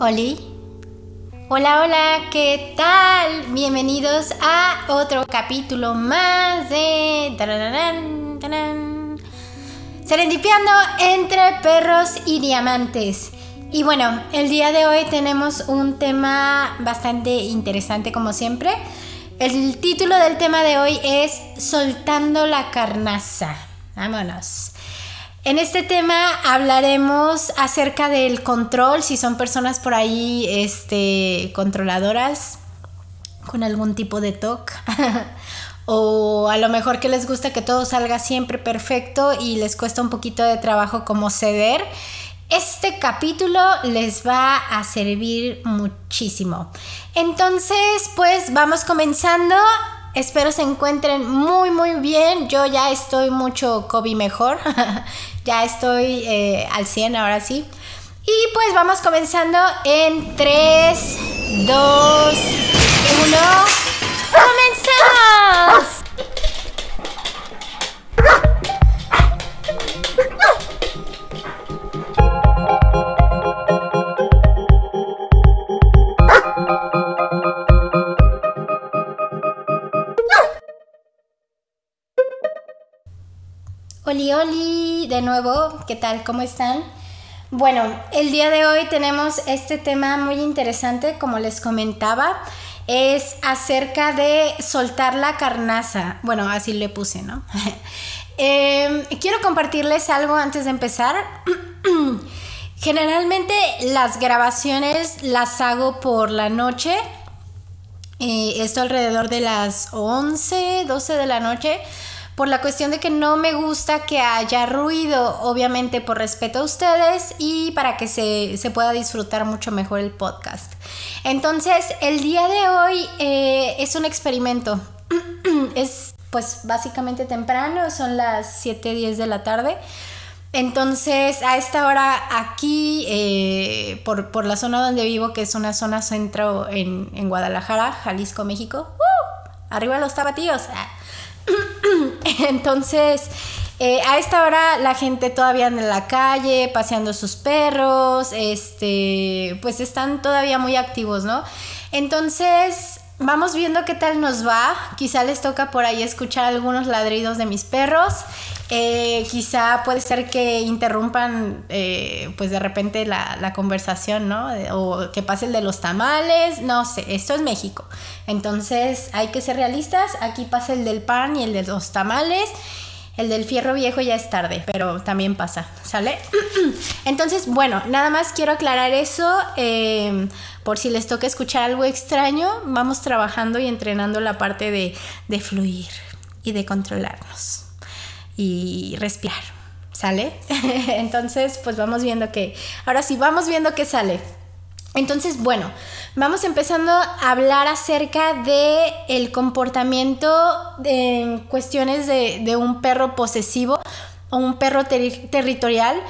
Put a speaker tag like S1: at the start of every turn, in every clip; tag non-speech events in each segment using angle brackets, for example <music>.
S1: Oli. Hola, hola, ¿qué tal? Bienvenidos a otro capítulo más de... Serendipiando entre perros y diamantes. Y bueno, el día de hoy tenemos un tema bastante interesante como siempre. El título del tema de hoy es Soltando la carnaza. Vámonos. En este tema hablaremos acerca del control, si son personas por ahí este, controladoras con algún tipo de TOC. <laughs> o a lo mejor que les gusta que todo salga siempre perfecto y les cuesta un poquito de trabajo como ceder. Este capítulo les va a servir muchísimo. Entonces, pues vamos comenzando. Espero se encuentren muy muy bien. Yo ya estoy mucho COVID mejor. <laughs> ya estoy eh, al 100 ahora sí. Y pues vamos comenzando en 3, 2, 1. ¡Comencemos! Oli, oli, de nuevo, ¿qué tal? ¿Cómo están? Bueno, el día de hoy tenemos este tema muy interesante, como les comentaba, es acerca de soltar la carnaza. Bueno, así le puse, ¿no? <laughs> Em, quiero compartirles algo antes de empezar. <clears throat> Generalmente las grabaciones las hago por la noche. Eh, esto alrededor de las 11, 12 de la noche por la cuestión de que no me gusta que haya ruido, obviamente por respeto a ustedes y para que se, pueda disfrutar mucho mejor el podcast. Entonces, el día de hoy eh, es un experimento. <clears throat> es pues básicamente temprano, son las 7.10 de la tarde. Entonces, a esta hora aquí, eh, por, la zona donde vivo, que es una zona centro en, Guadalajara, Jalisco, México, ¡uh! arriba los tapatíos. Ah. <clears throat> Entonces, eh, a esta hora la gente todavía en la calle, paseando sus perros, este, pues están todavía muy activos, ¿no? Entonces, vamos viendo qué tal nos va. Quizá les toca por ahí escuchar algunos ladridos de mis perros. Eh, quizá puede ser que interrumpan eh, pues de repente la, conversación, ¿no? O que pase el de los tamales, no sé, esto es México. Entonces hay que ser realistas, aquí pasa el del pan y el de los tamales. El del fierro viejo ya es tarde, pero también pasa, ¿sale? <clears throat> Entonces, bueno, nada más quiero aclarar eso. Eh, por si les toca escuchar algo extraño, vamos trabajando y entrenando la parte de, de fluir y de controlarnos y respirar, ¿sale? <laughs> Entonces, pues vamos viendo que, ahora sí, vamos viendo que sale. Entonces, bueno, vamos empezando a hablar acerca de el comportamiento en cuestiones de, un perro posesivo o un perro territorial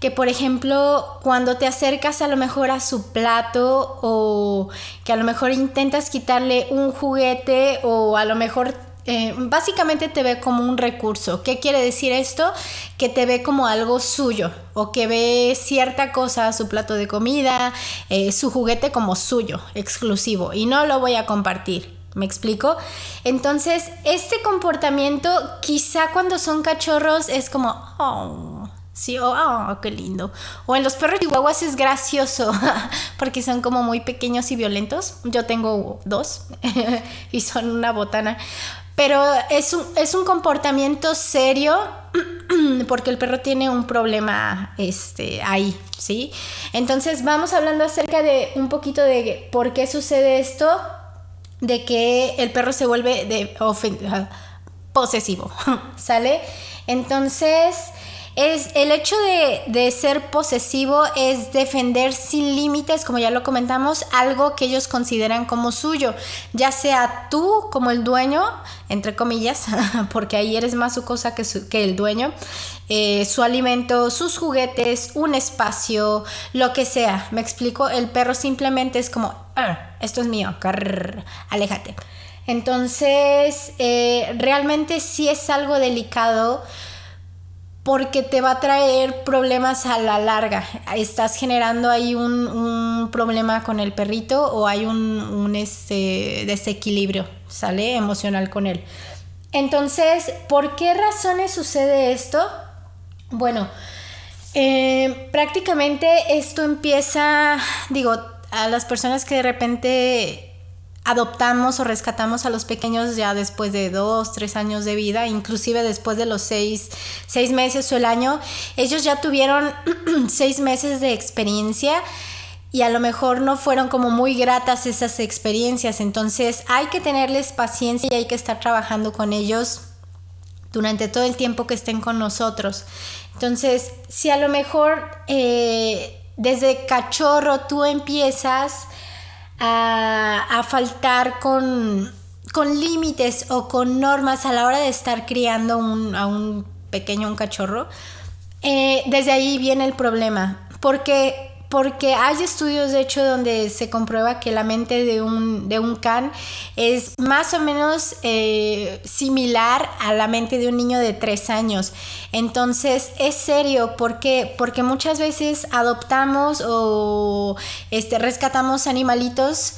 S1: que por ejemplo cuando te acercas a lo mejor a su plato o que a lo mejor intentas quitarle un juguete o a lo mejor eh, básicamente te ve como un recurso. ¿Qué quiere decir esto? Que te ve como algo suyo o que ve cierta cosa, su plato de comida, eh, su juguete como suyo, exclusivo y no lo voy a compartir. ¿Me explico? Entonces, este comportamiento quizá cuando son cachorros es como, oh, Sí, oh, oh, qué lindo. O en los perros chihuahuas es gracioso <laughs> porque son como muy pequeños y violentos. Yo tengo dos <laughs> y son una botana. Pero es un, es un comportamiento serio <clears throat> porque el perro tiene un problema este, ahí, ¿sí? Entonces vamos hablando acerca de un poquito de por qué sucede esto, de que el perro se vuelve de posesivo, <laughs> ¿sale? Entonces es el hecho de, ser posesivo es defender sin límites, como ya lo comentamos, algo que ellos consideran como suyo, ya sea tú como el dueño, entre comillas, <laughs> porque ahí eres más su cosa que, que el dueño, eh, su alimento, sus juguetes, un espacio, lo que sea. Me explico, el perro simplemente es como, ah, esto es mío, aléjate. Entonces, eh, realmente sí es algo delicado porque te va a traer problemas a la larga. Estás generando ahí un, problema con el perrito o hay un, este, desequilibrio, ¿sale? Emocional con él. Entonces, ¿por qué razones sucede esto? Bueno, eh, prácticamente esto empieza, digo, a las personas que de repente adoptamos o rescatamos a los pequeños ya después de dos, tres años de vida, inclusive después de los seis, seis meses o el año, ellos ya tuvieron <clears throat> seis meses de experiencia y a lo mejor no fueron como muy gratas esas experiencias. Entonces hay que tenerles paciencia y hay que estar trabajando con ellos durante todo el tiempo que estén con nosotros. Entonces, si a lo mejor eh, desde cachorro tú empiezas a, faltar con, con límites o con normas a la hora de estar criando a un pequeño, un cachorro, eh, desde ahí viene el problema. Porque porque hay estudios de hecho donde se comprueba que la mente de un, de un can es más o menos eh, similar a la mente de un niño de tres años. Entonces es serio, ¿por qué? Porque muchas veces adoptamos o este, rescatamos animalitos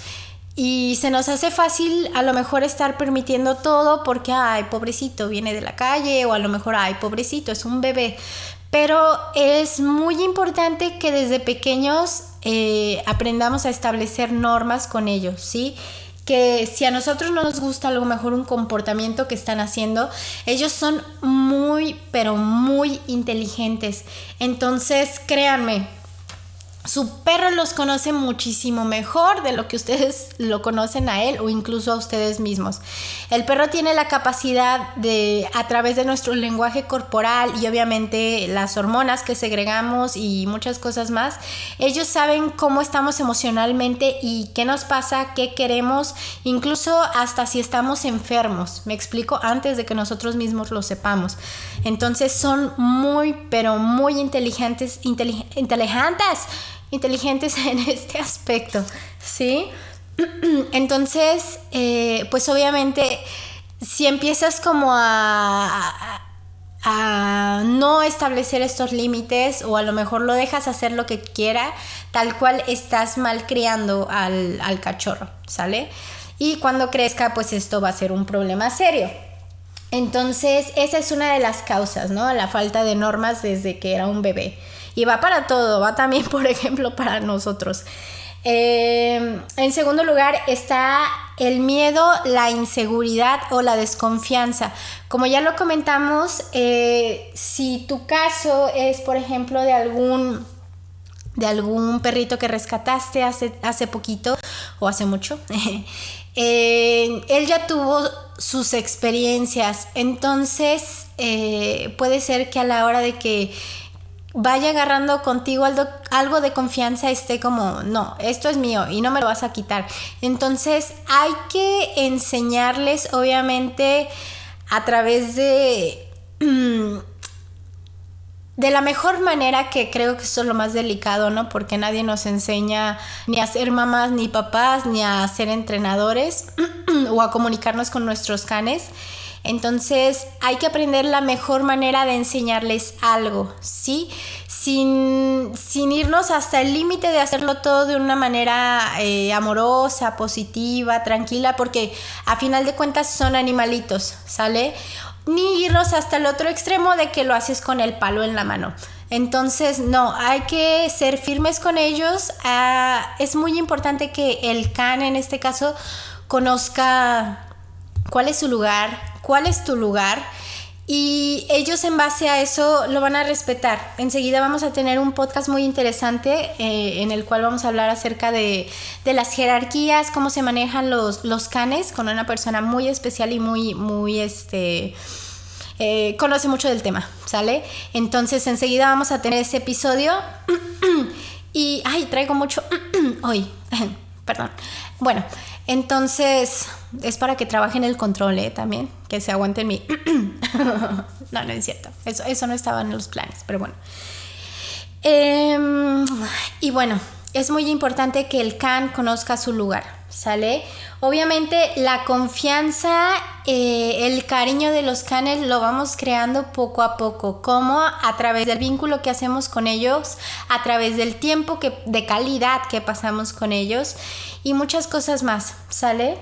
S1: y se nos hace fácil a lo mejor estar permitiendo todo porque, ay, pobrecito, viene de la calle o a lo mejor, ay, pobrecito, es un bebé. Pero es muy importante que desde pequeños eh, aprendamos a establecer normas con ellos, ¿sí? que si a nosotros no nos gusta a lo mejor un comportamiento que están haciendo, ellos son muy, pero muy inteligentes. Entonces, créanme, su perro los conoce muchísimo mejor de lo que ustedes lo conocen a él o incluso a ustedes mismos. El perro tiene la capacidad de, a través de nuestro lenguaje corporal y obviamente las hormonas que segregamos y muchas cosas más, ellos saben cómo estamos emocionalmente y qué nos pasa, qué queremos, incluso hasta si estamos enfermos. Me explico antes de que nosotros mismos lo sepamos. Entonces son muy, pero muy inteligentes, inteligentes inteligentes <laughs> en este aspecto, ¿sí? <clears throat> Entonces, eh, pues obviamente, si empiezas como a, no establecer estos límites o a lo mejor lo dejas hacer lo que quiera, tal cual estás mal criando al, al cachorro, ¿sale? Y cuando crezca, pues esto va a ser un problema serio. Entonces, esa es una de las causas, ¿no? La falta de normas desde que era un bebé. Y va para todo, va también, <laughs> por ejemplo, para nosotros. Em, en segundo lugar está el miedo, la inseguridad o la desconfianza. Como ya lo comentamos, eh, si tu caso es, por ejemplo, de algún de algún perrito que rescataste hace, hace poquito o hace mucho, <laughs> él ya tuvo sus experiencias, entonces eh, puede ser que a la hora de que vaya agarrando contigo algo, de confianza, esté como, no, esto es mío y no me lo vas a quitar. Entonces hay que enseñarles, obviamente, a través de... <clears throat> de la mejor manera que creo que eso es lo más delicado, ¿no? Porque nadie nos enseña ni a ser mamás ni papás, ni a ser entrenadores <clears throat> o a comunicarnos con nuestros canes. Entonces hay que aprender la mejor manera de enseñarles algo, ¿sí? Sin, irnos hasta el límite de hacerlo todo de una manera eh, amorosa, positiva, tranquila, porque a final de cuentas son animalitos, ¿sale? Ni irnos hasta el otro extremo de que lo haces con el palo en la mano. Entonces, no, hay que ser firmes con ellos. Ah, es muy importante que el can, en este caso, conozca cuál es su lugar, cuál es tu lugar y ellos en base a eso lo van a respetar. Enseguida vamos a tener un podcast muy interesante eh, en el cual vamos a hablar acerca de, las jerarquías, cómo se manejan los, los, canes con una persona muy especial y muy, muy, este, eh, conoce mucho del tema, ¿sale? Entonces enseguida vamos a tener ese episodio <clears throat> y, ay, traigo mucho <clears throat> hoy, <clears throat> perdón. Bueno, entonces, es para que trabajen el control, ¿eh? También, que se aguanten mi... <coughs> no, no es cierto. Eso, eso no estaba en los planes, pero bueno. Em, y bueno, es muy importante que el can conozca su lugar, ¿sale? Obviamente la confianza, eh, el cariño de los canes lo vamos creando poco a poco, como a través del vínculo que hacemos con ellos, a través del tiempo que, de calidad que pasamos con ellos y muchas cosas más, ¿sale?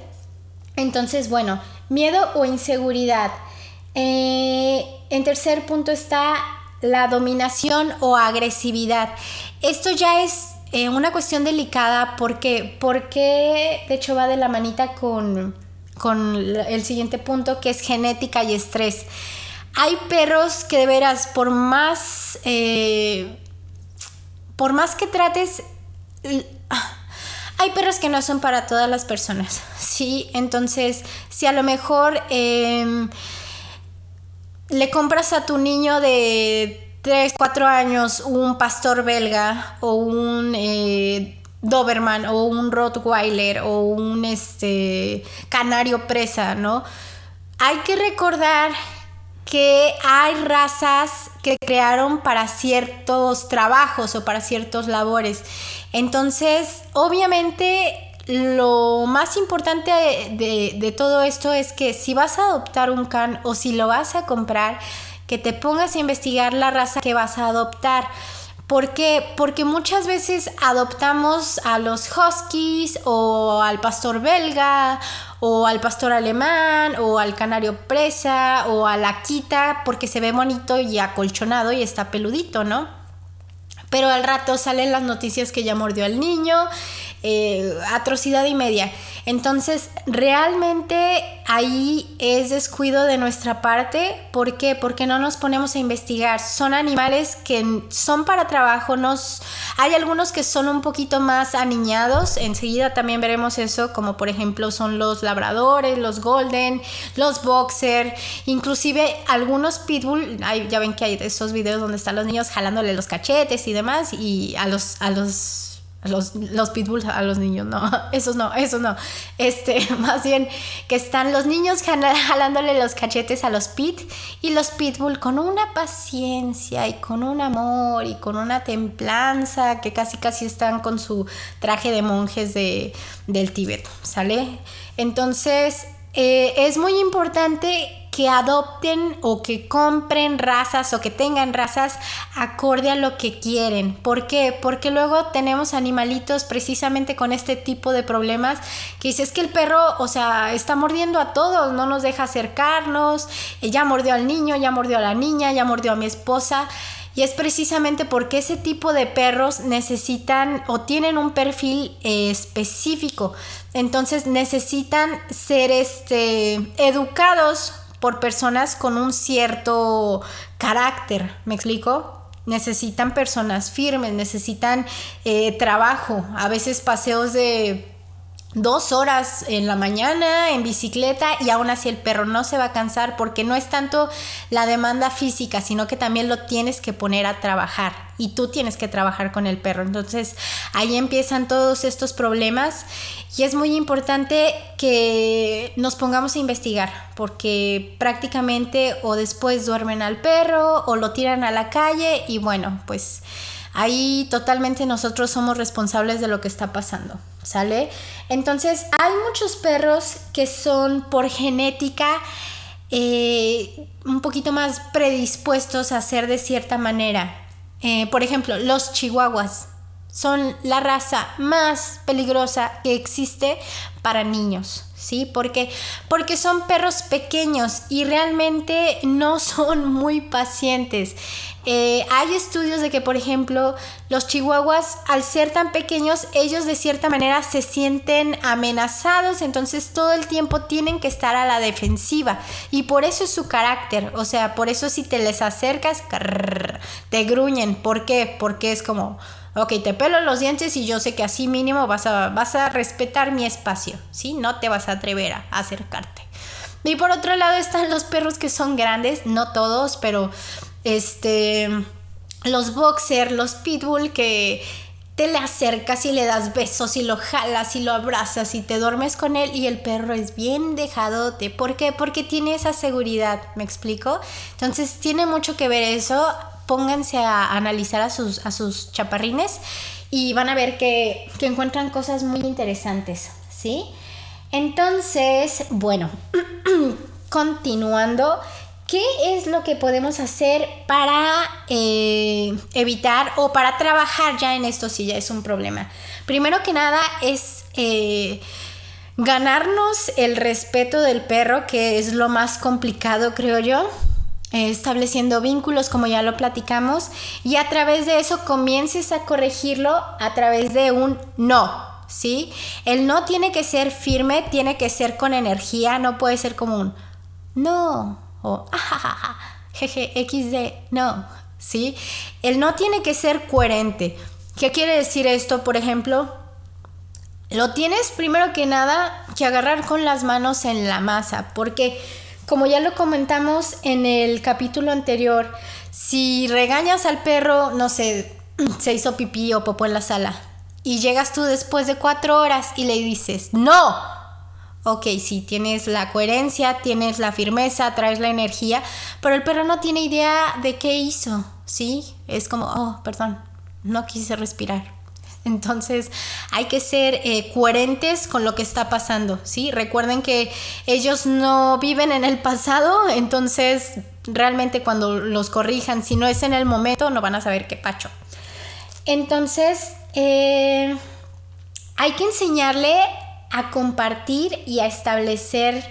S1: Entonces, bueno, miedo o inseguridad. Eh, en tercer punto está la dominación o agresividad. Esto ya es eh, una cuestión delicada porque, porque de hecho va de la manita con, con el siguiente punto que es genética y estrés. Hay perros que de veras, por más, eh, por más que trates, hay perros que no son para todas las personas, <laughs> ¿sí? Entonces, si a lo mejor em, le compras a tu niño de 3, 4 años un pastor belga o un eh, Doberman o un Rottweiler o un este, canario presa, ¿no? Hay que recordar que hay razas que crearon para ciertos trabajos o para ciertos labores. Entonces, obviamente, lo más importante de, de, todo esto es que si vas a adoptar un can o si lo vas a comprar, que te pongas a investigar la raza que vas a adoptar. ¿Por qué? Porque muchas veces adoptamos a los huskies o al pastor belga o al pastor alemán o al canario presa o a la quita porque se ve bonito y acolchonado y está peludito, ¿no? Pero al rato salen las noticias que ya mordió al niño, eh, atrocidad y media. Entonces, realmente ahí es descuido de nuestra parte. ¿Por qué? Porque no nos ponemos a investigar. Son animales que son para trabajo. Nos... Hay algunos que son un poquito más aniñados. Enseguida también veremos eso, como por ejemplo son los labradores, los golden, los boxer, inclusive algunos pitbull. ya ven que hay esos videos donde están los niños jalándole los cachetes y demás. Y a los... A los los, los pitbulls a los niños, no, <laughs> esos no, esos no. Este, <laughs> más bien que están los niños jalándole los cachetes a los pit y los pitbull con una paciencia y con un amor y con una templanza que casi casi están con su traje de monjes de, del Tíbet, ¿sale? Entonces, eh, es muy importante que adopten o que compren razas o que tengan razas acorde a lo que quieren. ¿Por qué? Porque luego tenemos animalitos precisamente con este tipo de problemas que dices que el perro, o sea, está mordiendo a todos, no nos deja acercarnos, eh, ya mordió al niño, ya mordió a la niña, ya mordió a mi esposa. Y es precisamente porque ese tipo de perros necesitan o tienen un perfil eh, específico. Entonces necesitan ser este, educados por personas con un cierto carácter, ¿me explico? Necesitan personas firmes, necesitan eh, trabajo, a veces paseos de dos horas en la mañana en bicicleta y aún así el perro no se va a cansar porque no es tanto la demanda física, sino que también lo tienes que poner a trabajar y tú tienes que trabajar con el perro. Entonces ahí empiezan todos estos problemas y es muy importante que nos pongamos a investigar porque prácticamente o después duermen al perro o lo tiran a la calle y bueno, pues ahí totalmente nosotros somos responsables de lo que está pasando. ¿sale? Entonces hay muchos perros que son por genética eh, un poquito más predispuestos a ser de cierta manera. Eh, por ejemplo, los chihuahuas son la raza más peligrosa que existe para niños, ¿sí? Porque, porque son perros pequeños y realmente no <laughs> son muy pacientes. Eh, hay estudios de que, por ejemplo, los chihuahuas, al ser tan pequeños, ellos de cierta manera se sienten amenazados, entonces todo el tiempo tienen que estar a la defensiva. Y por eso es su carácter. O sea, por eso si te les acercas, te gruñen. ¿Por qué? Porque es como, ok, te pelo los dientes y yo sé que así mínimo vas a, vas a respetar mi espacio, ¿sí? No te vas a atrever a acercarte. Y por otro lado están los perros que son grandes, no todos, pero este, los boxer, los pitbull que te le acercas y le das besos y lo jalas y lo abrazas y te duermes con él y el perro es bien dejadote. ¿Por qué? Porque tiene esa seguridad, ¿me explico? Entonces tiene mucho que ver eso pónganse a analizar a sus, a sus chaparrines y van a ver que, que encuentran cosas muy interesantes, ¿sí? Entonces, bueno, <clears throat> continuando, ¿qué es lo que podemos hacer para eh, evitar o para trabajar ya en esto si ya es un problema? Primero que nada es eh, ganarnos el respeto del perro, que es lo más complicado, creo yo. Estableciendo vínculos como ya lo platicamos y a través de eso comiences a corregirlo a través de un no, ¿sí? El no tiene que ser firme, tiene que ser con energía, no puede ser como un no o ajajaja, jeje, xd, no, ¿sí? El no tiene que ser coherente. ¿Qué quiere decir esto? Por ejemplo, lo tienes primero que nada que agarrar con las manos en la masa, porque como ya lo comentamos en el capítulo anterior, si regañas al perro, no sé, <clears throat> se hizo pipí o popó en la sala, y llegas tú después de cuatro horas y le dices, no, ok, sí, tienes la coherencia, tienes la firmeza, traes la energía, pero el perro no tiene idea de qué hizo, ¿sí? Es como, oh, perdón, no quise respirar. Entonces hay que ser eh, coherentes con lo que está pasando, ¿sí? Recuerden que ellos no viven en el pasado, entonces realmente cuando los corrijan, si no es en el momento, no van a saber qué pacho. Entonces, eh, hay que enseñarle a compartir y a establecer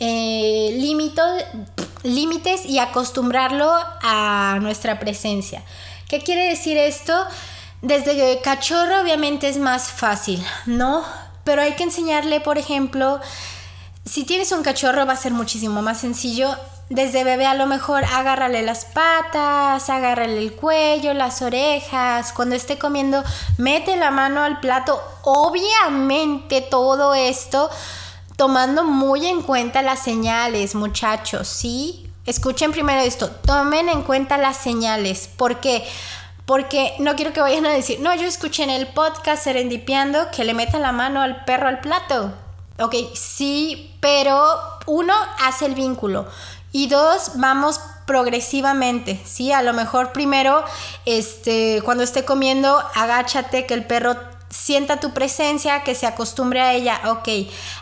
S1: eh, límites y acostumbrarlo a nuestra presencia. ¿Qué quiere decir esto? Desde cachorro obviamente es más fácil, ¿no? Pero hay que enseñarle, por ejemplo, si tienes un cachorro va a ser muchísimo más sencillo. Desde bebé a lo mejor agárrale las patas, agárrale el cuello, las orejas. Cuando esté comiendo, mete la mano al plato. Obviamente todo esto tomando muy en cuenta las señales, muchachos, ¿sí? Escuchen primero esto, tomen en cuenta las señales. ¿Por qué? Porque no quiero que vayan a decir, no, yo escuché en el podcast Serendipiando que le meta la mano al perro al plato. Ok, sí, pero uno hace el vínculo y dos, vamos progresivamente, ¿sí? A lo mejor primero, este, cuando esté comiendo, agáchate que el perro sienta tu presencia, que se acostumbre a ella, ok,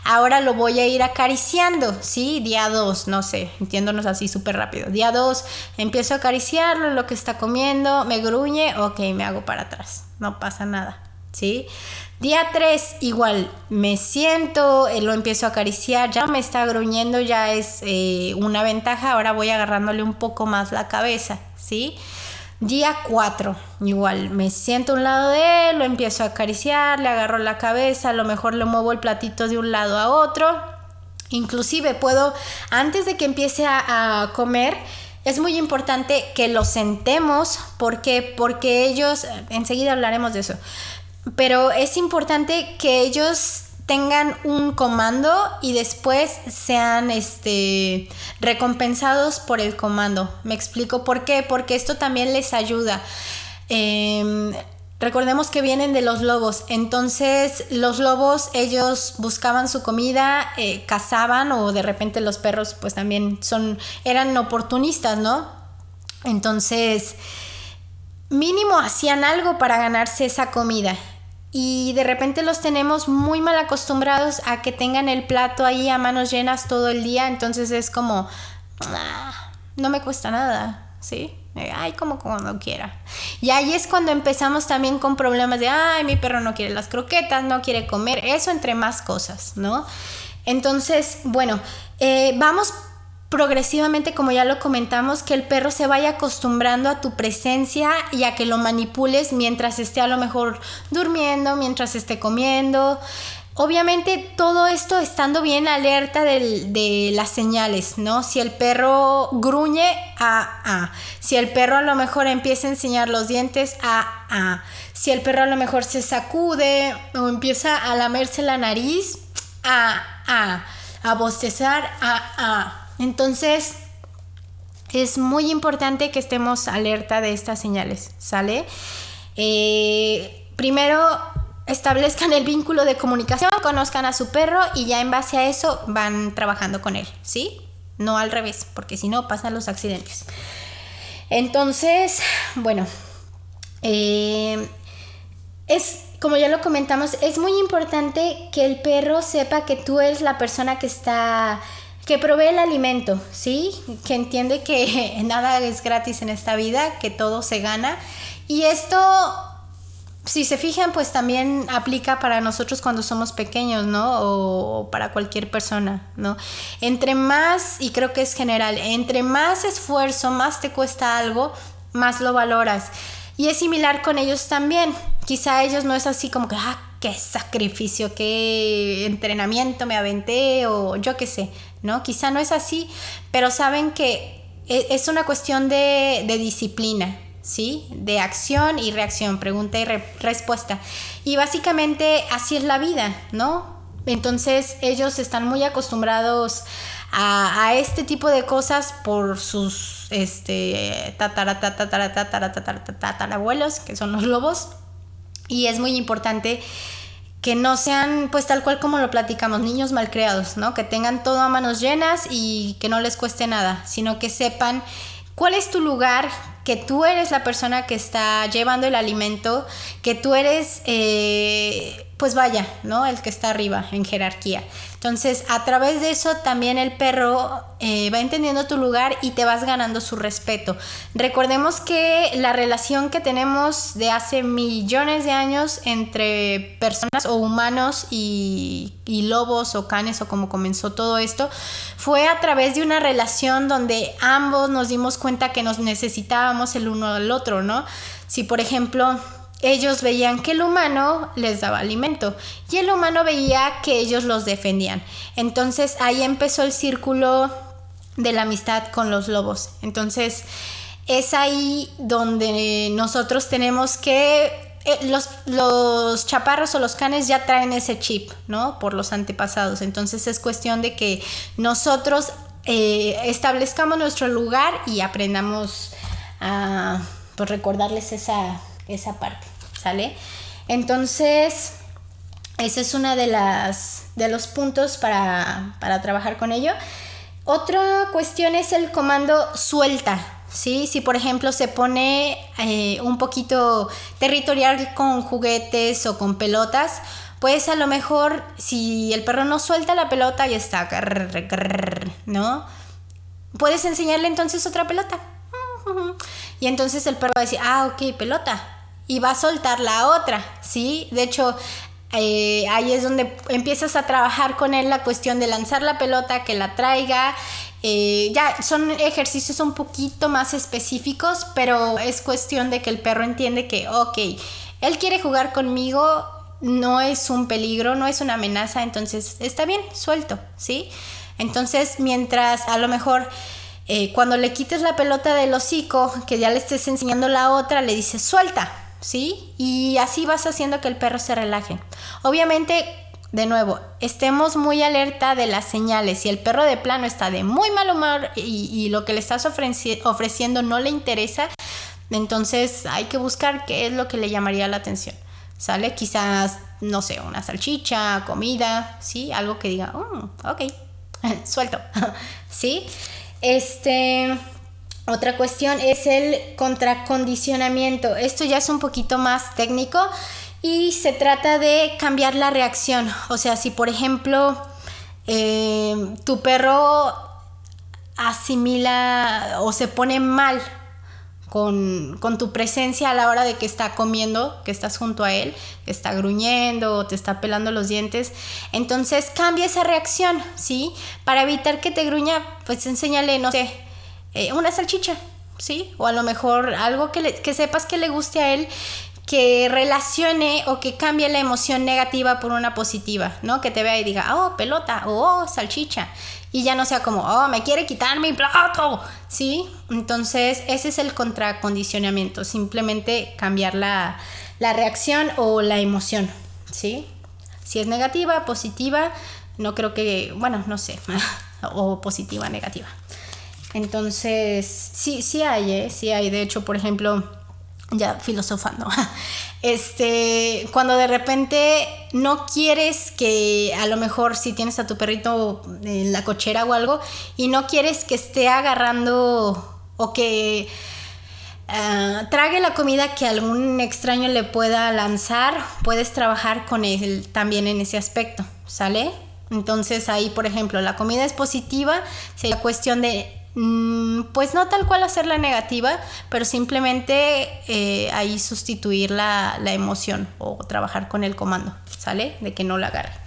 S1: ahora lo voy a ir acariciando, ¿sí? Día dos, no sé, entiéndonos así súper rápido. Día dos, empiezo a acariciarlo, lo que está comiendo, me gruñe, ok, me hago para atrás, no pasa nada, ¿sí? Día 3, igual, me siento, eh, lo empiezo a acariciar, ya me está gruñendo, ya es eh, una ventaja, ahora voy agarrándole un poco más la cabeza, ¿sí? Día 4, igual, me siento a un lado de él, lo empiezo a acariciar, le agarro la cabeza, a lo mejor le muevo el platito de un lado a otro. Inclusive puedo, antes de que empiece a, comer, es muy importante que lo sentemos. ¿Por Porque ellos, enseguida hablaremos de eso, pero es importante que ellos tengan un comando y después sean este, recompensados por el comando. Me explico por qué, porque esto también les ayuda. Em, recordemos que vienen de los lobos, entonces los lobos ellos buscaban su comida, eh, cazaban o de repente los perros pues también son, eran oportunistas, ¿no? Entonces mínimo hacían algo para ganarse esa comida y de repente los tenemos muy mal acostumbrados a que tengan el plato ahí a manos llenas todo el día, entonces es como, ah, no me cuesta nada, ¿sí? Ay, como cuando quiera. Y ahí es cuando empezamos también con problemas de, ay, mi perro no quiere las croquetas, no quiere comer, eso entre más cosas, ¿no? Entonces, bueno, eh, vamos progresivamente, como ya lo comentamos, que el perro se vaya acostumbrando a tu presencia y a que lo manipules mientras esté a lo mejor durmiendo, mientras esté comiendo. Obviamente todo esto estando bien alerta de, las señales, ¿no? Si el perro gruñe, a, a. Si el perro a lo mejor empieza a enseñar los dientes, a, a. Si el perro a lo mejor se sacude o empieza a lamerse la nariz, a, a. A bostezar, a, a. Entonces, es muy importante que estemos alerta de estas señales, ¿sale? Eh, primero, establezcan el vínculo de comunicación, conozcan a su perro y ya en base a eso van trabajando con él, ¿sí? No al revés, porque si no pasan los accidentes. Entonces, bueno, eh, es como ya lo comentamos, es muy importante que el perro sepa que tú eres la persona que está que provee el alimento, ¿sí? Que entiende que <laughs> nada es gratis en esta vida, que todo se gana. Y esto, si se fijan, pues también aplica para nosotros cuando somos pequeños, ¿no? O para cualquier persona, ¿no? Entre más, y creo que es general, entre más esfuerzo, más te cuesta algo, más lo valoras. Y es similar con ellos también. Quizá ellos no es así como que, ah, qué sacrificio, qué entrenamiento me aventé o yo qué sé, ¿no? Quizá no es así, pero saben que e, es una cuestión de, disciplina, ¿sí? De acción y reacción, pregunta y respuesta. Y básicamente así es la vida, ¿no? Entonces ellos están muy acostumbrados a, este tipo de cosas por sus este, tatarabuelos, que son los lobos. Y es muy importante que no sean, pues tal cual como lo platicamos, niños malcriados, ¿no? Que tengan todo a manos llenas y que no les cueste nada, sino que sepan cuál es tu lugar, que tú eres la persona que está llevando el alimento, que tú eres, eh, pues vaya, ¿no? El que está arriba en jerarquía. Entonces, a través de eso también el perro eh, va entendiendo tu lugar y te vas ganando su respeto. Recordemos que la relación que tenemos de hace millones de años entre personas o humanos y, y lobos o canes o como comenzó todo esto, fue a través de una relación donde ambos nos dimos cuenta que nos necesitábamos el uno al otro, ¿no? Si por ejemplo ellos veían que el humano les daba alimento y el humano veía que ellos los defendían. Entonces ahí empezó el círculo de la amistad con los lobos. Entonces es ahí donde nosotros tenemos que... Eh, los, los chaparros o los canes ya traen ese chip, ¿no? Por los antepasados. Entonces es cuestión de que nosotros eh, establezcamos nuestro lugar y aprendamos a pues, recordarles esa esa parte, ¿sale? Entonces, ese es uno de, de los puntos para, trabajar con ello. Otra cuestión es el comando suelta, ¿sí? Si por ejemplo se pone eh, un poquito territorial con juguetes o con pelotas, pues a lo mejor si el perro no suelta la pelota y está, ¿no? Puedes enseñarle entonces otra pelota. <laughs> Y entonces el perro va a decir, ah, ok, pelota y va a soltar la otra, ¿sí? De hecho, eh, ahí es donde empiezas a trabajar con él la cuestión de lanzar la pelota, que la traiga. Eh, ya son ejercicios un poquito más específicos, pero es cuestión de que el perro entiende que, ok, él quiere jugar conmigo, no es un peligro, no es una amenaza, entonces está bien, suelto, ¿sí? Entonces, mientras a lo mejor eh, cuando le quites la pelota del hocico, que ya le estés enseñando la otra, le dices, suelta, ¿sí? Y así vas haciendo que el perro se relaje. Obviamente, de nuevo, estemos muy alerta de las señales. Si el perro de plano está de muy mal humor y, lo que le estás ofreciendo no le interesa, entonces hay que buscar qué es lo que le llamaría la atención. ¿Sale? Quizás, no sé, una salchicha, comida, ¿sí? Algo que diga, mm, ok, <laughs> suelto, <laughs> ¿sí? Este... Otra cuestión es el contracondicionamiento. Esto ya es un poquito más técnico y se trata de cambiar la reacción. O sea, si por ejemplo eh, tu perro asimila o se pone mal con, con, tu presencia a la hora de que está comiendo, que estás junto a él, que está gruñendo o te está pelando los dientes. Entonces cambia esa reacción, ¿sí? Para evitar que te gruña, pues enséñale, no sé, eh, una salchicha, ¿sí? O a lo mejor algo que, que sepas que le guste a él que relacione o que cambie la emoción negativa por una positiva, ¿no? Que te vea y diga, oh, pelota, oh, salchicha. Y ya no sea como, oh, me quiere quitar mi plato, ¿sí? Entonces, ese es el contracondicionamiento, simplemente cambiar la, la reacción o la emoción, ¿sí? Si es negativa, positiva, no creo que, bueno, no sé, <laughs> o positiva, negativa. Entonces, sí, sí hay, ¿eh? Sí hay. De hecho, por ejemplo, ya filosofando. <laughs> Este, cuando de repente no quieres que a lo mejor si tienes a tu perrito en la cochera o algo y no quieres que esté agarrando o que ah, trague la comida que algún extraño le pueda lanzar, puedes trabajar con él también en ese aspecto, ¿sale? Entonces ahí, por ejemplo, la comida es positiva, sería cuestión de pues no tal cual hacerla negativa, pero simplemente eh, ahí sustituir la, la, emoción o trabajar con el comando, ¿sale? De que no la agarre.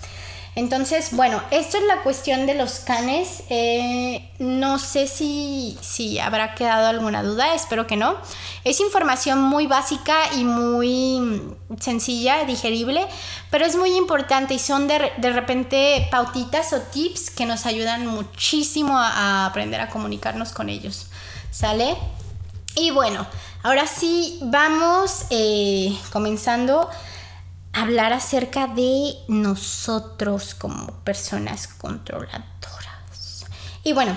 S1: Entonces, bueno, esto es la cuestión de los canes. Eh, no sé si, si habrá quedado alguna duda, espero que no. Es información muy básica y muy sencilla, digerible, pero es muy importante y son de, de repente pautitas o tips que nos ayudan muchísimo a, aprender a comunicarnos con ellos. ¿Sale? Y bueno, ahora sí vamos eh, comenzando hablar acerca de nosotros como personas controladoras. Y bueno,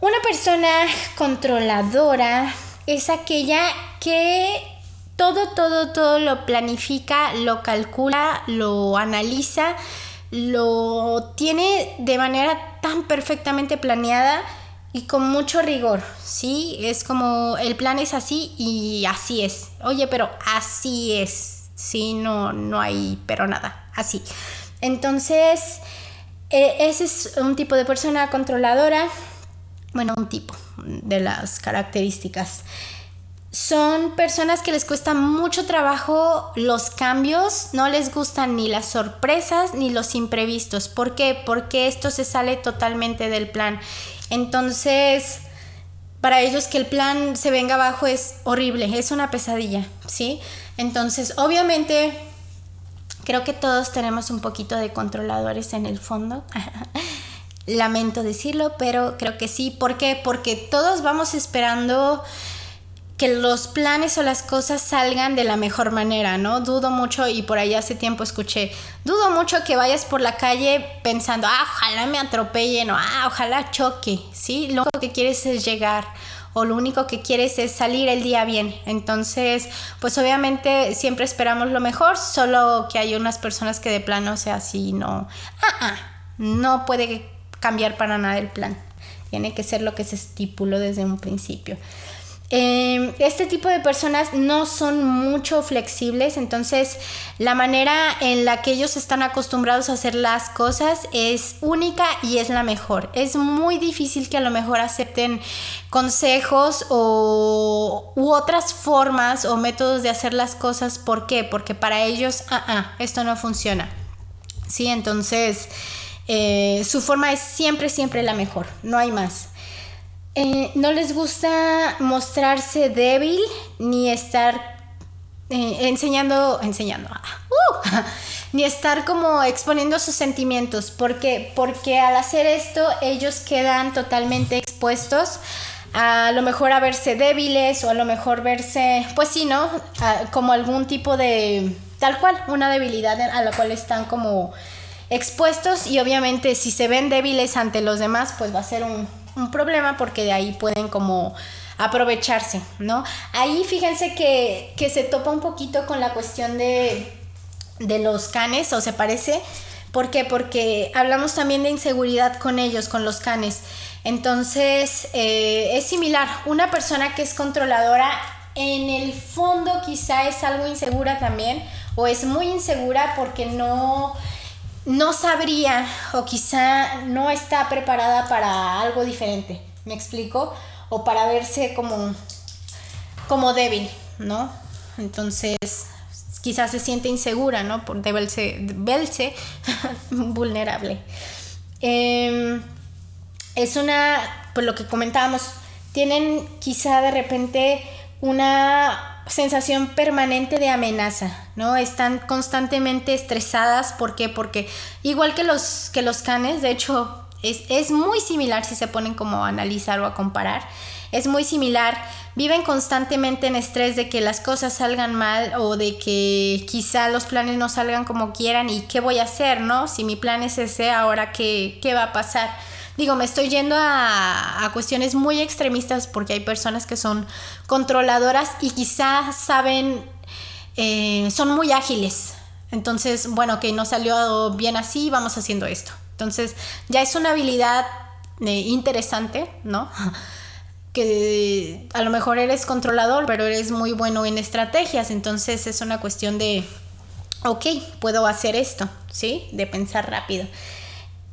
S1: una persona controladora es aquella que todo, todo, todo lo planifica, lo calcula, lo analiza, lo tiene de manera tan perfectamente planeada y con mucho rigor, ¿sí? Es como el plan es así y así es. Oye, pero así es. Sí, no, no hay, pero nada, así. Entonces, eh, ese es un tipo de persona controladora, bueno, un tipo de las características. Son personas que les cuesta mucho trabajo los cambios, no les gustan ni las sorpresas ni los imprevistos. ¿Por qué? Porque esto se sale totalmente del plan. Entonces, para ellos que el plan se venga abajo es horrible, es una pesadilla, ¿sí? Entonces, obviamente, creo que todos tenemos un poquito de controladores en el fondo. <laughs> Lamento decirlo, pero creo que sí. ¿Por qué? Porque todos vamos esperando que los planes o las cosas salgan de la mejor manera, ¿no? Dudo mucho, y por ahí hace tiempo escuché, dudo mucho que vayas por la calle pensando, ah, ojalá me atropellen o ah, ojalá choque, ¿sí? Lo único que quieres es llegar o lo único que quieres es salir el día bien. Entonces, pues obviamente siempre esperamos lo mejor, solo que hay unas personas que de plano, sea, así no, ah, ah, no puede cambiar para nada el plan. Tiene que ser lo que se estipuló desde un principio. Em, este tipo de personas no son mucho flexibles, entonces la manera en la que ellos están acostumbrados a hacer las cosas es única y es la mejor. Es muy difícil que a lo mejor acepten consejos o, u otras formas o métodos de hacer las cosas. ¿Por qué? Porque para ellos, ah, ah esto no funciona. Sí, entonces eh, su forma es siempre, siempre la mejor, no hay más. Eh, no les gusta mostrarse débil ni estar eh, enseñando, enseñando, ah, uh, <laughs> ni estar como exponiendo sus sentimientos. ¿Por Porque al hacer esto ellos quedan totalmente expuestos a lo mejor a verse débiles o a lo mejor verse, pues sí, ¿no? como algún tipo de, tal cual, una debilidad a la cual están como expuestos y obviamente si se ven débiles ante los demás, pues va a ser un, un problema porque de ahí pueden como aprovecharse, ¿no? Ahí fíjense que, se topa un poquito con la cuestión de, los canes, o se parece. ¿Por qué? Porque hablamos también de inseguridad con ellos, con los canes. Entonces, eh, es similar. Una persona que es controladora, en el fondo quizá es algo insegura también, o es muy insegura porque no no sabría o quizá no está preparada para algo diferente, ¿me explico? O para verse como, como débil, ¿no? Entonces, quizás se siente insegura, ¿no? Por verse, <laughs> vulnerable. Em, es una, pues lo que comentábamos, tienen quizá de repente una sensación permanente de amenaza, ¿no? Están constantemente estresadas, ¿por qué? Porque igual que los, que los canes, de hecho, es, es muy similar si se ponen como a analizar o a comparar, es muy similar, viven constantemente en estrés de que las cosas salgan mal o de que quizá los planes no salgan como quieran y qué voy a hacer, ¿no? Si mi plan es ese, ahora qué, qué va a pasar. Digo, me estoy yendo a, cuestiones muy extremistas porque hay personas que son controladoras y quizás saben, eh, son muy ágiles. Entonces, bueno, que no salió bien así, vamos haciendo esto. Entonces, ya es una habilidad eh, interesante, ¿no? <laughs> que a lo mejor eres controlador, pero eres muy bueno en estrategias, entonces es una cuestión de, ok, puedo hacer esto, ¿sí? De pensar rápido.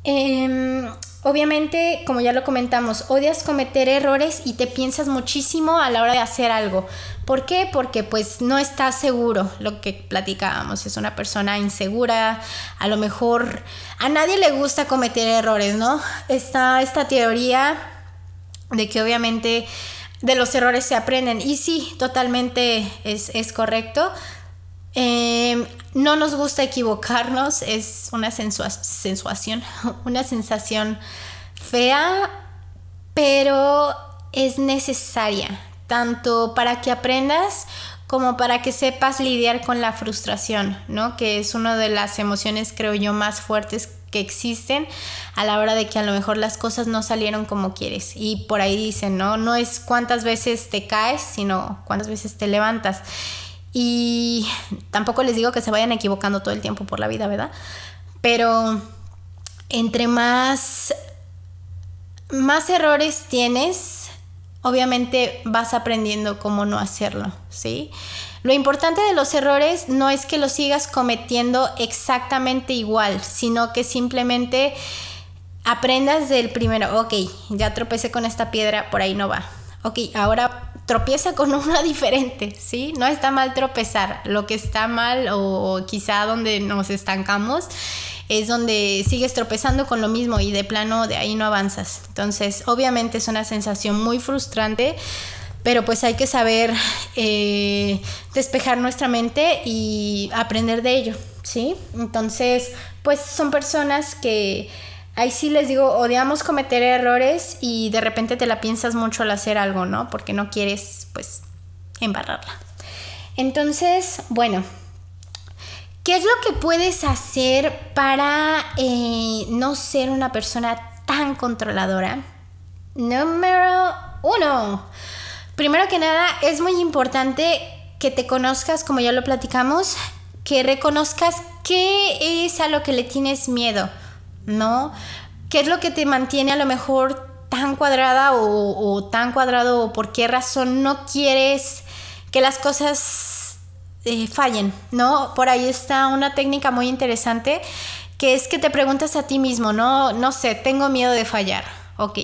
S1: Em, obviamente, como ya lo comentamos, odias cometer errores y te piensas muchísimo a la hora de hacer algo. ¿Por qué? Porque pues no estás seguro, lo que platicábamos, es una persona insegura, a lo mejor a nadie le gusta cometer errores, ¿no? Está esta teoría de que obviamente de los errores se aprenden y sí, totalmente es, es correcto. Em, no nos gusta equivocarnos, es una sensuación, <laughs> una sensación fea, pero es necesaria, tanto para que aprendas como para que sepas lidiar con la frustración, ¿no? Que es una de las emociones, creo yo, más fuertes que existen a la hora de que a lo mejor las cosas no salieron como quieres. Y por ahí dicen, ¿no? No es cuántas veces te caes, sino cuántas veces te levantas. Y tampoco les digo que se vayan equivocando todo el tiempo por la vida, ¿verdad? Pero entre más, más errores tienes, obviamente vas aprendiendo cómo no hacerlo, ¿sí? Lo importante de los errores no es que los sigas cometiendo exactamente igual, sino que simplemente aprendas del primero, ok, ya tropecé con esta piedra, por ahí no va. Ok, ahora tropieza con una <laughs> diferente, ¿sí? No está mal tropezar. Lo que está mal o quizá donde nos estancamos es donde sigues tropezando con lo mismo y de plano de ahí no avanzas. Entonces, obviamente es una sensación muy frustrante, pero pues hay que saber eh, despejar nuestra mente y aprender de ello, ¿sí? Entonces, pues son personas que ahí sí les digo, odiamos cometer errores y de repente te la piensas mucho al hacer algo, ¿no? Porque no quieres, pues, embarrarla. Entonces, bueno, ¿qué es lo que puedes hacer para eh, no ser una persona tan controladora? Número uno. Primero que nada, es muy importante que te conozcas, como ya lo platicamos, que reconozcas qué es a lo que le tienes miedo ¿no? ¿Qué es lo que te mantiene a lo mejor tan cuadrada o, tan cuadrado o por qué razón no quieres que las cosas eh, fallen, ¿no? Por ahí está una técnica muy interesante que es que te preguntas a ti mismo, ¿no? No sé, tengo miedo de fallar, ok.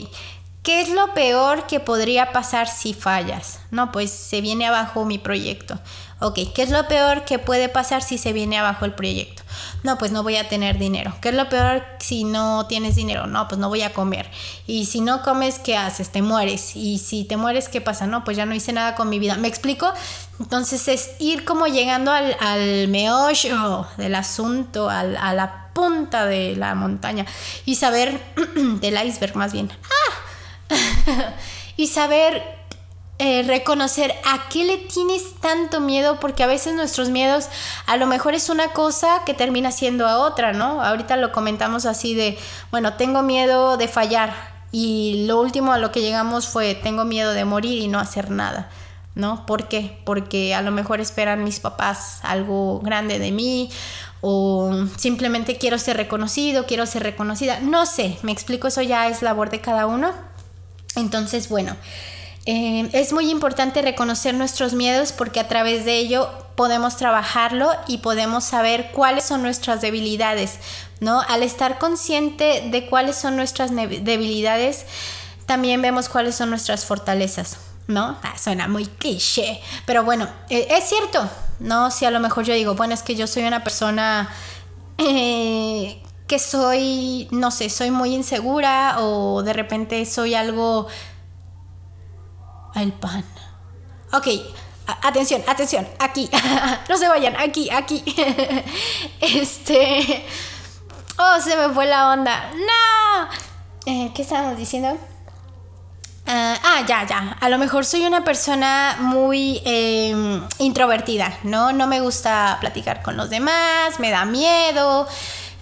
S1: ¿Qué es lo peor que podría pasar si fallas? No, pues se viene abajo mi proyecto. Ok, ¿qué es lo peor que puede pasar si se viene abajo el proyecto? No, pues no voy a tener dinero. ¿Qué es lo peor si no tienes dinero? No, pues no voy a comer. Y si no comes, ¿qué haces? Te mueres. Y si te mueres, ¿qué pasa? No, pues ya no hice nada con mi vida. ¿Me explico? Entonces es ir como llegando al, al meollo del asunto, a la punta de la montaña y saber, <clears throat> del iceberg más bien. ¡Ah! <laughs> y saber eh, reconocer a qué le tienes tanto miedo, porque a veces nuestros miedos a lo mejor es una cosa que termina siendo a otra, ¿no? Ahorita lo comentamos así de, bueno, tengo miedo de fallar y lo último a lo que llegamos fue, tengo miedo de morir y no hacer nada. ¿No? ¿Por qué? Porque a lo mejor esperan mis papás algo grande de mí o simplemente quiero ser reconocido, quiero ser reconocida. No sé, me explico, eso ya es labor de cada uno. Entonces, bueno, eh, es muy importante reconocer nuestros miedos porque a través de ello podemos trabajarlo y podemos saber cuáles son nuestras debilidades, ¿no? Al estar consciente de cuáles son nuestras debilidades, también vemos cuáles son nuestras fortalezas, ¿no? Ah, suena muy cliché, pero bueno, eh, es cierto, ¿no? Si a lo mejor yo digo, bueno, es que yo soy una persona eh, que soy, no sé, soy muy insegura o de repente soy algo el pan. Ok, atención, atención, aquí. <laughs> no se vayan, aquí, aquí. <laughs> este... Oh, se me fue la onda. No. Eh, ¿Qué estábamos diciendo? ah, ah ya, ya. A lo mejor soy una persona muy em, introvertida, ¿no? No me gusta platicar con los demás, me da miedo,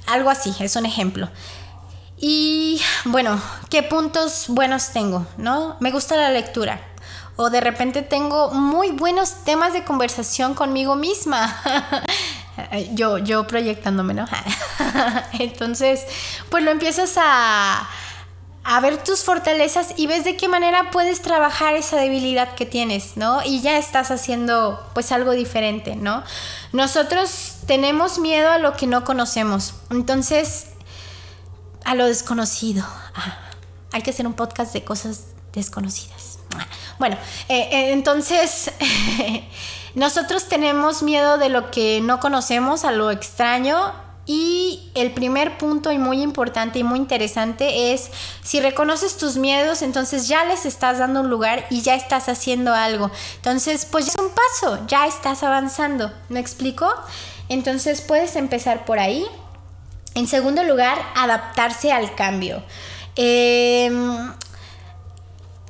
S1: algo así, es un ejemplo. Y bueno, ¿qué puntos buenos tengo? ¿No? Me gusta la lectura o de repente tengo muy buenos temas de conversación conmigo misma. <laughs> yo, yo proyectándome, ¿no? <laughs> Entonces, pues lo empiezas a, a ver tus fortalezas y ves de qué manera puedes trabajar esa debilidad que tienes, ¿no? Y ya estás haciendo pues algo diferente, ¿no? Nosotros tenemos miedo a lo que no conocemos, entonces a lo desconocido. Ah, hay que hacer un podcast de cosas desconocidas. Bueno, eh, eh, entonces <laughs> nosotros tenemos miedo de lo que no conocemos, a lo extraño y el primer punto y muy importante y muy interesante es si reconoces tus miedos, entonces ya les estás dando un lugar y ya estás haciendo algo. Entonces, pues ya es un paso, ya estás avanzando. ¿Me explico? Entonces puedes empezar por ahí. En segundo lugar, adaptarse al cambio. Em,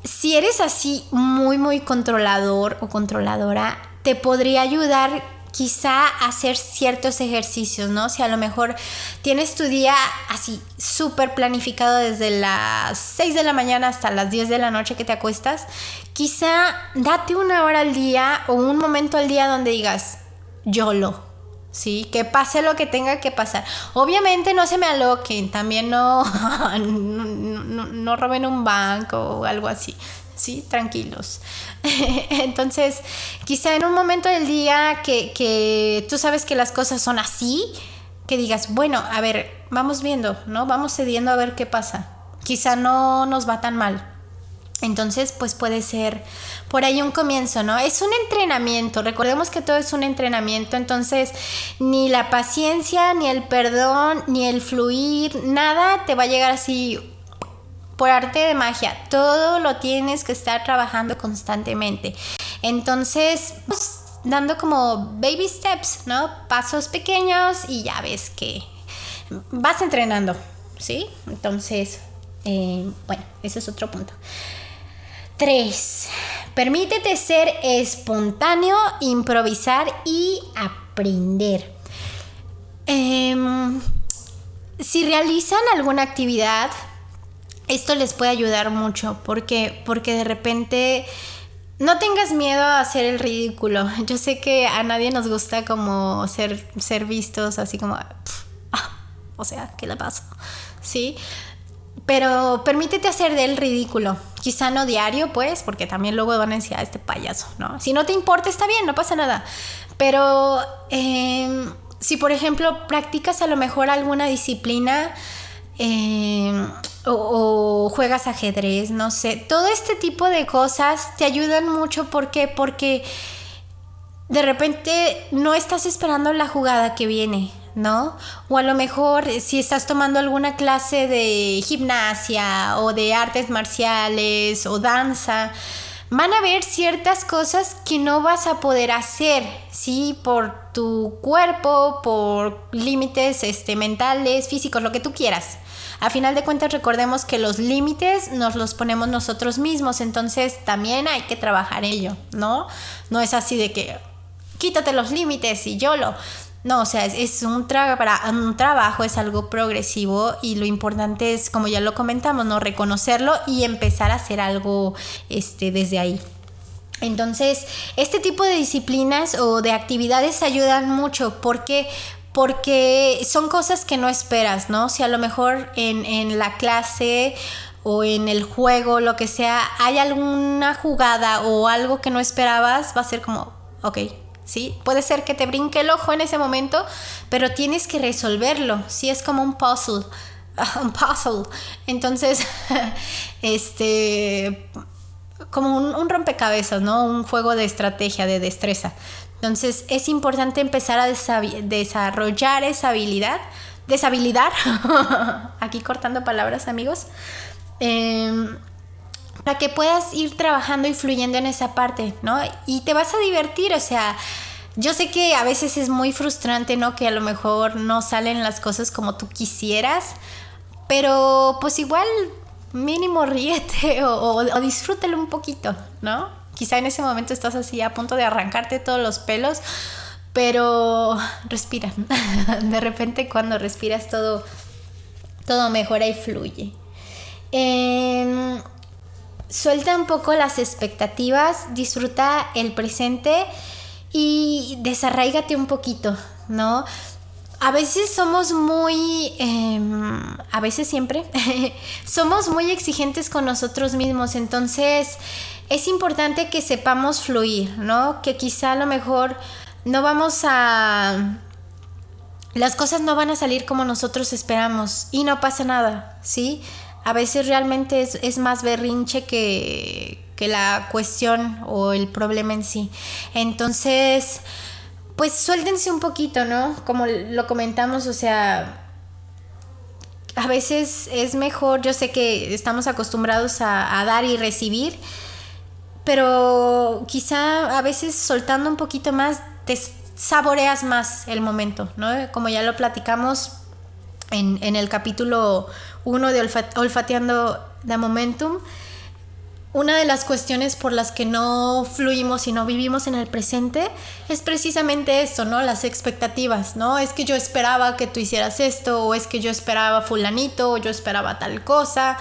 S1: si eres así muy, muy controlador o controladora, te podría ayudar quizá hacer ciertos ejercicios, ¿no? Si a lo mejor tienes tu día así súper planificado desde las 6 de la mañana hasta las 10 de la noche que te acuestas, quizá date una hora al día o un momento al día donde digas, yo lo. ¿sí? Que pase lo que tenga que pasar. Obviamente no se me aloquen, también no, <laughs> no, no, roben un banco o algo así. ¿Sí? Tranquilos. <laughs> Entonces, quizá en un momento del día que, que tú sabes que las cosas son así, que digas, bueno, a ver, vamos viendo, ¿no? Vamos cediendo a ver qué pasa. Quizá no nos va tan mal. Entonces, pues puede ser por ahí un comienzo, ¿no? Es un entrenamiento, recordemos que todo es un entrenamiento, entonces ni la paciencia, ni el perdón, ni el fluir, nada te va a llegar así por arte de magia, todo lo tienes que estar trabajando constantemente. Entonces, pues, dando como baby steps, ¿no? Pasos pequeños y ya ves que vas entrenando, ¿sí? Entonces, eh, bueno, ese es otro punto. Tres, permítete ser espontáneo, improvisar y aprender. Em, si realizan alguna actividad, esto les puede ayudar mucho porque, porque de repente no tengas miedo a hacer el ridículo. <laughs> Yo sé que a nadie nos gusta como ser, ser vistos así como, ah, o sea, ¿qué le pasa? ¿Sí? Pero permítete hacer del ridículo. Quizá no diario, pues, porque también luego van a decir, a ah, este payaso, ¿no? Si no te importa, está bien, no pasa nada. Pero em, si, por ejemplo, practicas a lo mejor alguna disciplina, em, o, juegas ajedrez, no sé. Todo este tipo de cosas te ayudan mucho. ¿Por qué? Porque de repente no estás esperando la jugada que viene, ¿no? O a lo mejor si estás tomando alguna clase de gimnasia o de artes marciales o danza, van a haber ciertas cosas que no vas a poder hacer, ¿sí? Por tu cuerpo, por límites este, mentales, físicos, lo que tú quieras. A final de cuentas recordemos que los límites nos los ponemos nosotros mismos, entonces también hay que trabajar ello, ¿no? No es así de que quítate los límites y yo lo... No, o sea, es, un, un trabajo, es algo progresivo y lo importante es, como ya lo comentamos, ¿no? Reconocerlo y empezar a hacer algo este, desde ahí. Entonces, este tipo de disciplinas o de actividades ayudan mucho porque porque son cosas que no esperas, ¿no? Si a lo mejor en, en la clase o en el juego, lo que sea, hay alguna jugada o algo que no esperabas, va a ser como, ok, ¿sí? Puede ser que te brinque el ojo en ese momento, pero tienes que resolverlo, ¿sí? Es como un puzzle, <laughs> un puzzle. Entonces, <laughs> este, como un, un, rompecabezas, ¿no? Un juego de estrategia, de destreza. Entonces es importante empezar a desarrollar esa habilidad, deshabilitar, <laughs> aquí cortando palabras amigos, em, para que puedas ir trabajando y fluyendo en esa parte, ¿no? Y te vas a divertir, o sea, yo sé que a veces es muy frustrante, ¿no? Que a lo mejor no salen las cosas como tú quisieras, pero pues igual mínimo ríete <laughs> o, o disfrútalo un poquito, ¿no? Quizá en ese momento estás así a punto de arrancarte todos los pelos, pero respira. <laughs> De repente cuando respiras todo, todo mejora y fluye. Em, suelta un poco las expectativas, disfruta el presente y desarraigate un poquito, ¿no? a veces somos muy, em, a veces siempre, <laughs> somos muy exigentes con nosotros mismos, entonces es importante que sepamos fluir, ¿no? Que quizá a lo mejor no vamos a... Las cosas no van a salir como nosotros esperamos y no pasa nada, ¿sí? A veces realmente es, es más berrinche que, que la cuestión o el problema en sí. Entonces, pues suéltense un poquito, ¿no? Como lo comentamos, o sea, a veces es mejor, yo sé que estamos acostumbrados a, dar y recibir, pero quizá a veces soltando un poquito más te saboreas más el momento, ¿no? Como ya lo platicamos en, en el capítulo 1 de Olfateando the Momentum, una de las cuestiones por las que no fluimos y no vivimos en el presente es precisamente esto, ¿no? Las expectativas, ¿no? Es que yo esperaba que tú hicieras esto, o es que yo esperaba fulanito, o yo esperaba tal cosa,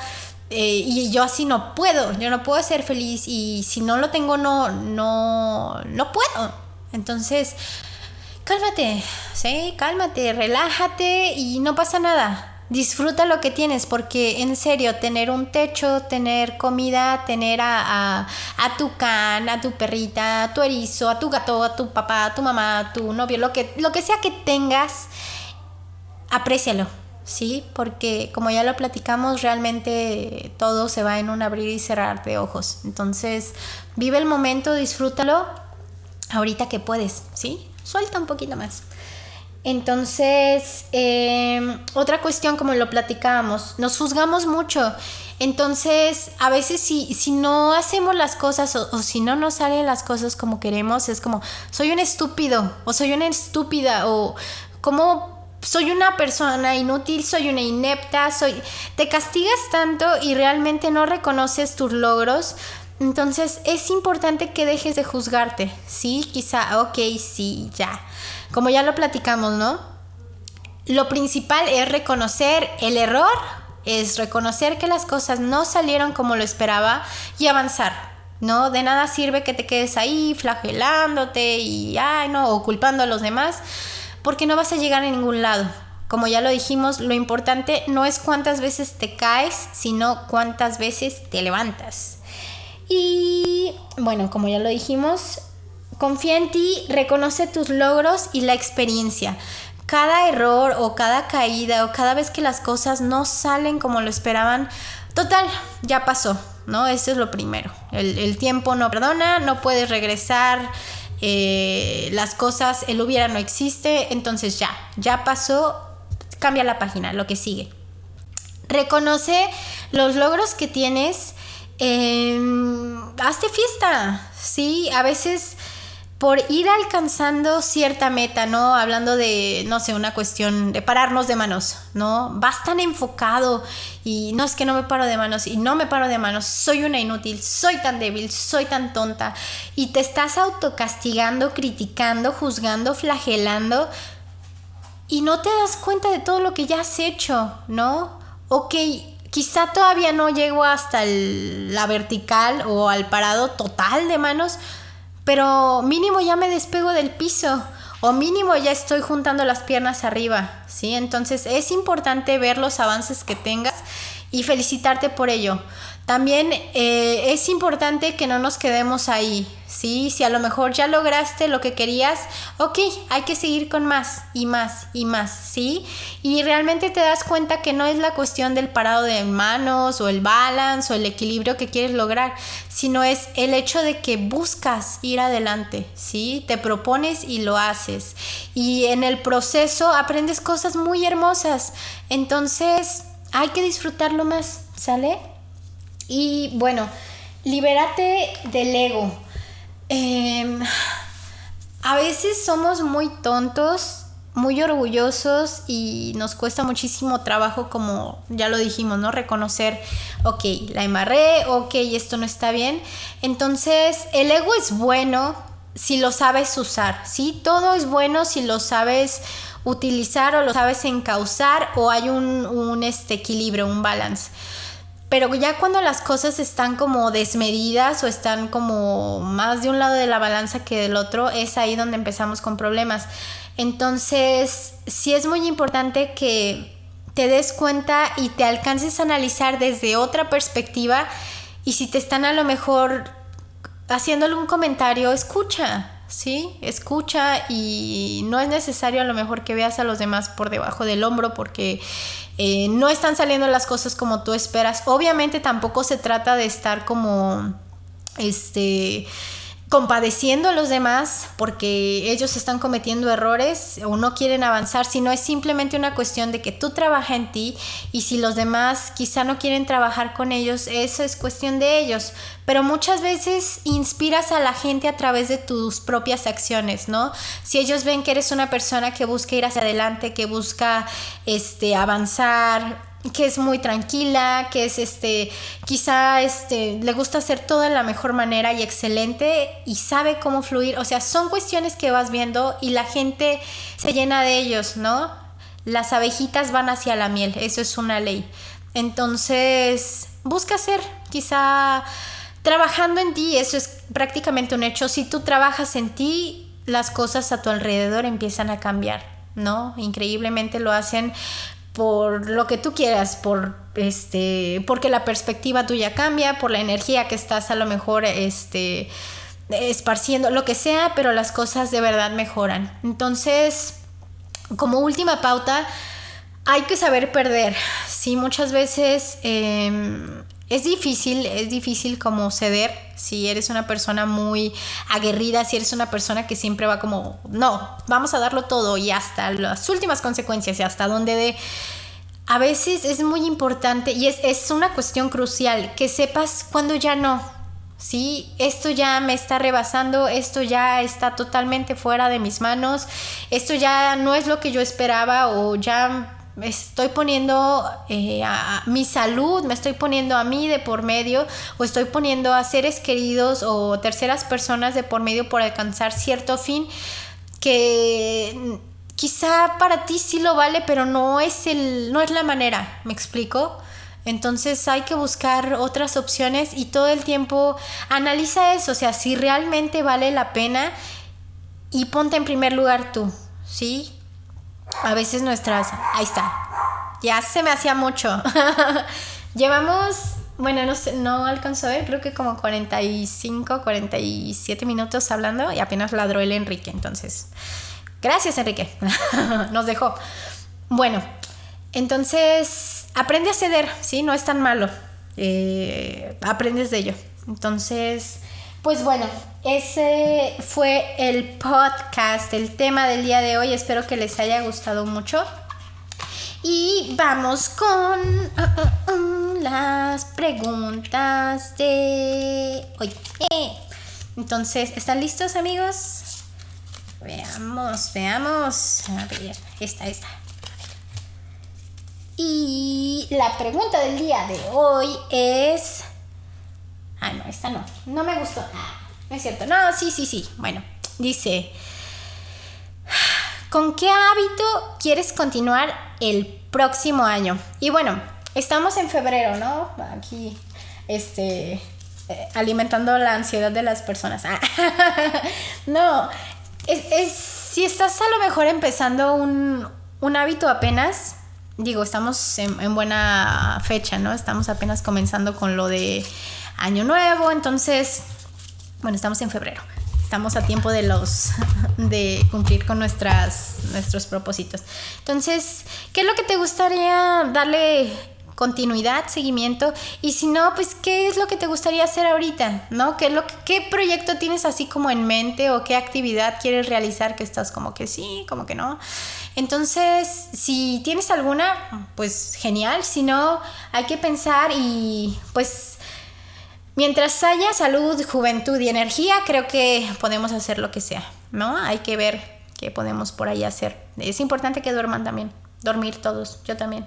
S1: eh, y yo así no puedo, yo no puedo ser feliz, y si no lo tengo, no, no, no puedo. Entonces, cálmate, ¿sí? Cálmate, relájate y no pasa nada disfruta lo que tienes, porque en serio, tener un techo, tener comida, tener a, tu can, a tu perrita, a tu erizo, a tu gato, a tu papá, a tu mamá, a tu novio, lo que, lo que sea que tengas, aprécialo, ¿sí? Porque como ya lo platicamos, realmente todo se va en un abrir y cerrar de ojos. Entonces, vive el momento, disfrútalo ahorita que puedes, ¿sí? Suelta un poquito más. Entonces, em, otra cuestión, como lo platicábamos, nos juzgamos mucho. Entonces, a veces si, si no hacemos las cosas o, si no nos salen las cosas como queremos, es como, soy un estúpido o soy una estúpida o como soy una persona inútil, soy una inepta, soy... Te castigas tanto y realmente no reconoces tus logros. Entonces es importante que dejes de juzgarte, ¿sí? Quizá, ok, sí, ya como ya lo platicamos, ¿no? Lo principal es reconocer el error, es reconocer que las cosas no salieron como lo esperaba y avanzar. ¿no? De nada sirve que te quedes ahí flagelándote y, ay, no, o culpando a los demás, porque no vas a llegar a ningún lado. Como ya lo dijimos, lo importante no es cuántas veces te caes, sino cuántas veces te levantas. Y bueno, como ya lo dijimos, Confía en ti, reconoce tus logros y la experiencia. Cada error o cada caída o cada vez que las cosas no salen como lo esperaban, total, ya pasó, ¿no? Eso es lo primero. El, tiempo no perdona, no puedes regresar eh, las cosas, el hubiera no existe, entonces ya, ya pasó, cambia la página, lo que sigue. Reconoce los logros que tienes, em, hazte fiesta, ¿sí? A veces por ir alcanzando cierta meta, ¿no? Hablando de, no sé, una cuestión de pararnos de manos, ¿no? Vas tan enfocado y no es que no me paro de manos y no me paro de manos, soy una inútil, soy tan débil, soy tan tonta y te estás autocastigando, criticando, juzgando, flagelando y no te das cuenta de todo lo que ya has hecho, ¿no? Ok, quizá todavía no llego hasta la vertical o al parado total de manos, pero mínimo ya me despego del piso o mínimo ya estoy juntando las piernas arriba, ¿sí? Entonces es importante ver los avances que tengas y felicitarte por ello. También eh, es importante que no nos quedemos ahí, ¿sí? Si a lo mejor ya lograste lo que querías, ok, hay que seguir con más y más y más, ¿sí? Y realmente te das cuenta que no es la cuestión del parado de manos o el balance o el equilibrio que quieres lograr, sino es el hecho de que buscas ir adelante, ¿sí? Te propones y lo haces. Y en el proceso aprendes cosas muy hermosas. Entonces, hay que disfrutarlo más, ¿sale? Y bueno, libérate del ego. Em, a veces somos muy tontos, muy orgullosos y nos cuesta muchísimo trabajo, como ya lo dijimos, ¿no? Reconocer, ok, la embarré, ok, esto no está bien. Entonces, el ego es bueno si lo sabes usar, ¿sí? Todo es bueno si lo sabes utilizar o lo sabes encauzar o hay un, este, equilibrio, un balance. Pero ya cuando las cosas están como desmedidas o están como más de un lado de la balanza que del otro, es ahí donde empezamos con problemas. Entonces, sí es muy importante que te des cuenta y te alcances a analizar desde otra perspectiva y si te están a lo mejor haciendo algún comentario, escucha, ¿sí? Escucha y no es necesario a lo mejor que veas a los demás por debajo del hombro porque eh, no están saliendo las cosas como tú esperas. Obviamente tampoco se trata de estar como, este, compadeciendo a los demás porque ellos están cometiendo errores o no quieren avanzar, sino es simplemente una cuestión de que tú trabajas en ti y si los demás quizá no quieren trabajar con ellos, eso es cuestión de ellos. Pero muchas veces inspiras a la gente a través de tus propias acciones, ¿no? Si ellos ven que eres una persona que busca ir hacia adelante, que busca este avanzar, que es muy tranquila, que es este, quizá este, le gusta hacer todo de la mejor manera y excelente y sabe cómo fluir. O sea, son cuestiones que vas viendo y la gente se llena de ellos, ¿no? Las abejitas van hacia la miel, eso es una ley. Entonces, busca ser, quizá trabajando en ti, eso es prácticamente un hecho. Si tú trabajas en ti, las cosas a tu alrededor empiezan a cambiar, ¿no? Increíblemente lo hacen por lo que tú quieras, por este, porque la perspectiva tuya cambia, por la energía que estás a lo mejor este, esparciendo, lo que sea, pero las cosas de verdad mejoran. Entonces, como última pauta, hay que saber perder. Sí, muchas veces em, es difícil, es difícil como ceder si eres una persona muy aguerrida, si eres una persona que siempre va como, no, vamos a darlo todo y hasta las últimas consecuencias y hasta donde de... A veces es muy importante y es, es una cuestión crucial que sepas cuando ya no, ¿sí? Esto ya me está rebasando, esto ya está totalmente fuera de mis manos, esto ya no es lo que yo esperaba o ya estoy poniendo eh, a, mi salud, me estoy poniendo a mí de por medio o estoy poniendo a seres queridos o terceras personas de por medio por alcanzar cierto fin que quizá para ti sí lo vale, pero no es el no es la manera, ¿me explico? Entonces hay que buscar otras opciones y todo el tiempo analiza eso, o sea, si realmente vale la pena y ponte en primer lugar tú, ¿sí? A veces nuestras... Ahí está. Ya se me hacía mucho. <laughs> Llevamos, bueno, no sé, no alcanzó a ver, creo que como 45, 47 minutos hablando y apenas ladró el Enrique. Entonces, gracias Enrique. <laughs> Nos dejó. Bueno, entonces, aprende a ceder, ¿sí? No es tan malo. Eh, aprendes de ello. Entonces, pues bueno, ese fue el podcast, el tema del día de hoy. Espero que les haya gustado mucho. Y vamos con uh, uh, uh, las preguntas de hoy. Entonces, ¿están listos amigos? Veamos, veamos. A ver, esta, esta. Y la pregunta del día de hoy es... Ah, no, esta no. No me gustó. No es cierto. No, sí, sí, sí. Bueno, dice, ¿con qué hábito quieres continuar el próximo año? Y bueno, estamos en febrero, ¿no? Aquí, este, eh, alimentando la ansiedad de las personas. Ah, <laughs> no, es, si estás a lo mejor empezando un, un hábito apenas, digo, estamos en, en, buena fecha, ¿no? Estamos apenas comenzando con lo de año nuevo, entonces, bueno, estamos en febrero. Estamos a tiempo de los <laughs> de cumplir con nuestras nuestros propósitos. Entonces, ¿qué es lo que te gustaría darle continuidad, seguimiento y si no, pues qué es lo que te gustaría hacer ahorita, ¿no? ¿Qué, lo, qué proyecto tienes así como en mente o qué actividad quieres realizar que estás como que sí, como que no? Entonces, si tienes alguna, pues genial, si no, hay que pensar y pues Mientras haya salud, juventud y energía, creo que podemos hacer lo que sea, ¿no? Hay que ver qué podemos por ahí hacer. Es importante que duerman también, dormir todos, yo también.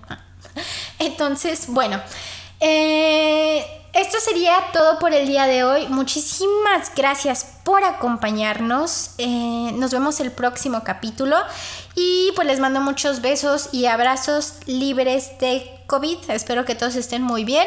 S1: <laughs> Entonces, bueno, eh, esto sería todo por el día de hoy. Muchísimas gracias por acompañarnos. Eh, nos vemos el próximo capítulo y pues les mando muchos besos y abrazos libres de COVID. Espero que todos estén muy bien